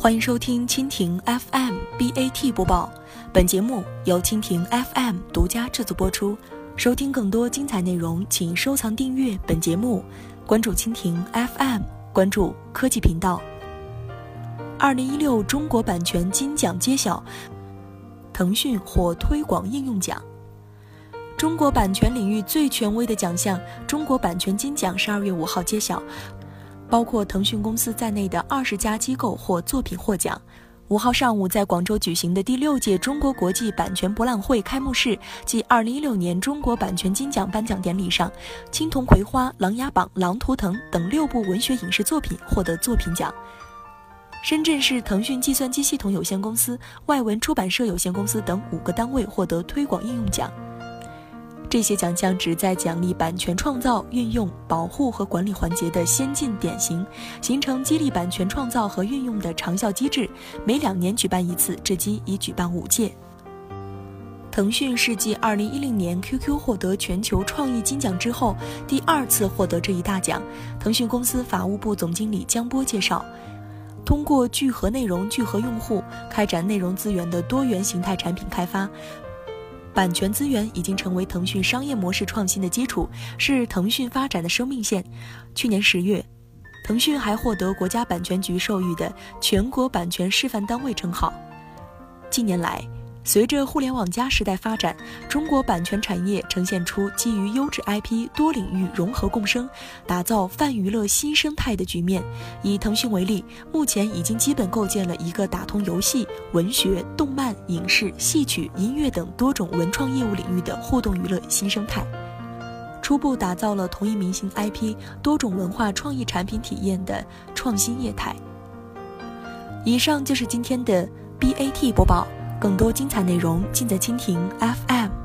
欢迎收听蜻蜓 FM BAT 播报，本节目由蜻蜓 FM 独家制作播出。收听更多精彩内容，请收藏订阅本节目，关注蜻蜓 FM，关注科技频道。二零一六中国版权金奖揭晓，腾讯获推广应用奖。中国版权领域最权威的奖项——中国版权金奖，十二月五号揭晓。包括腾讯公司在内的二十家机构或作品获奖。五号上午，在广州举行的第六届中国国际版权博览会开幕式暨二零一六年中国版权金奖颁奖典礼上，《青铜葵花》《琅琊榜》《狼图腾》等六部文学影视作品获得作品奖。深圳市腾讯计算机系统有限公司、外文出版社有限公司等五个单位获得推广应用奖。这些奖项旨在奖励版权创造、运用、保护和管理环节的先进典型，形成激励版权创造和运用的长效机制。每两年举办一次，至今已举办五届。腾讯是继2010年 QQ 获得全球创意金奖之后，第二次获得这一大奖。腾讯公司法务部总经理江波介绍，通过聚合内容、聚合用户，开展内容资源的多元形态产品开发。版权资源已经成为腾讯商业模式创新的基础，是腾讯发展的生命线。去年十月，腾讯还获得国家版权局授予的全国版权示范单位称号。近年来，随着互联网加时代发展，中国版权产业呈现出基于优质 IP、多领域融合共生，打造泛娱乐新生态的局面。以腾讯为例，目前已经基本构建了一个打通游戏、文学、动漫、影视、戏曲、音乐等多种文创业务领域的互动娱乐新生态，初步打造了同一明星 IP、多种文化创意产品体验的创新业态。以上就是今天的 BAT 播报。更多精彩内容尽在蜻蜓 FM。